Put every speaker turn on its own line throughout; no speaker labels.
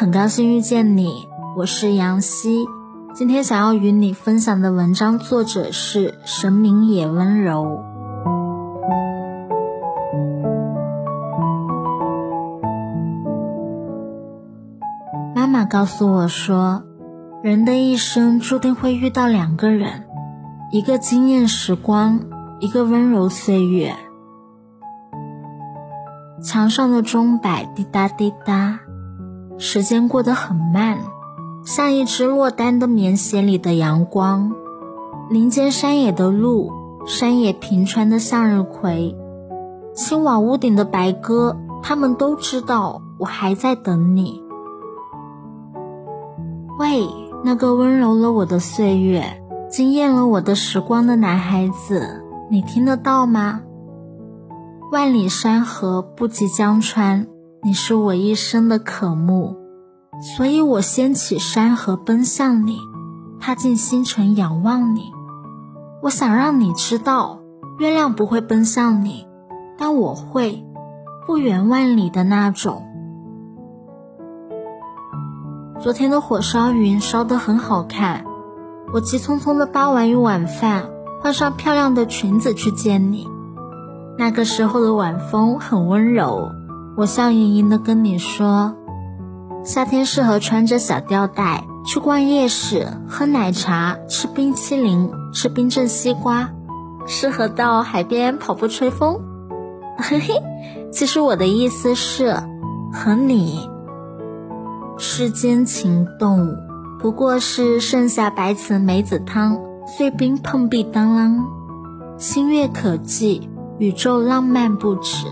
很高兴遇见你，我是杨希。今天想要与你分享的文章作者是神明也温柔。妈妈告诉我说，人的一生注定会遇到两个人，一个惊艳时光，一个温柔岁月。墙上的钟摆滴答滴答，时间过得很慢，像一只落单的棉鞋里的阳光。林间山野的鹿，山野平川的向日葵，青瓦屋顶的白鸽，他们都知道我还在等你。喂，那个温柔了我的岁月，惊艳了我的时光的男孩子，你听得到吗？万里山河不及江川，你是我一生的渴慕，所以我掀起山河奔向你，踏进星辰仰望你。我想让你知道，月亮不会奔向你，但我会，不远万里的那种。昨天的火烧云烧得很好看，我急匆匆的扒完一碗饭，换上漂亮的裙子去见你。那个时候的晚风很温柔，我笑盈盈的跟你说，夏天适合穿着小吊带去逛夜市，喝奶茶，吃冰淇淋，吃冰镇西瓜，适合到海边跑步吹风。嘿嘿，其实我的意思是，和你。世间情动，不过是盛夏白瓷梅子汤，碎冰碰壁当啷，星月可寄，宇宙浪漫不止。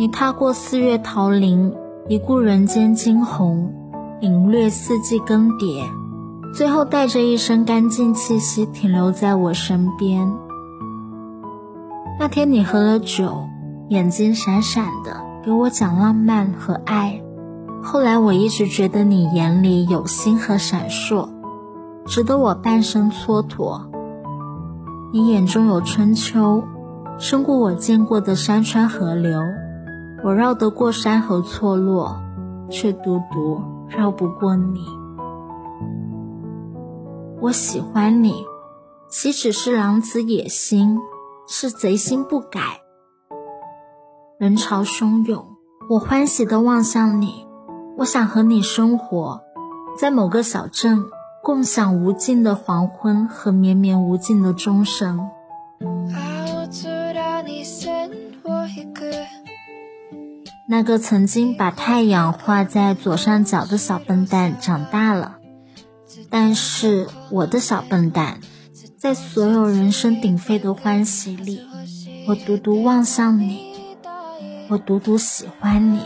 你踏过四月桃林，一顾人间惊鸿，领略四季更迭，最后带着一身干净气息停留在我身边。那天你喝了酒，眼睛闪闪的，给我讲浪漫和爱。后来我一直觉得你眼里有星和闪烁，值得我半生蹉跎。你眼中有春秋，胜过我见过的山川河流。我绕得过山河错落，却独独绕不过你。我喜欢你，岂止是狼子野心，是贼心不改。人潮汹涌，我欢喜地望向你。我想和你生活在某个小镇，共享无尽的黄昏和绵绵无尽的钟声。那个曾经把太阳画在左上角的小笨蛋长大了，但是我的小笨蛋，在所有人声鼎沸的欢喜里，我独独望向你，我独独喜欢你。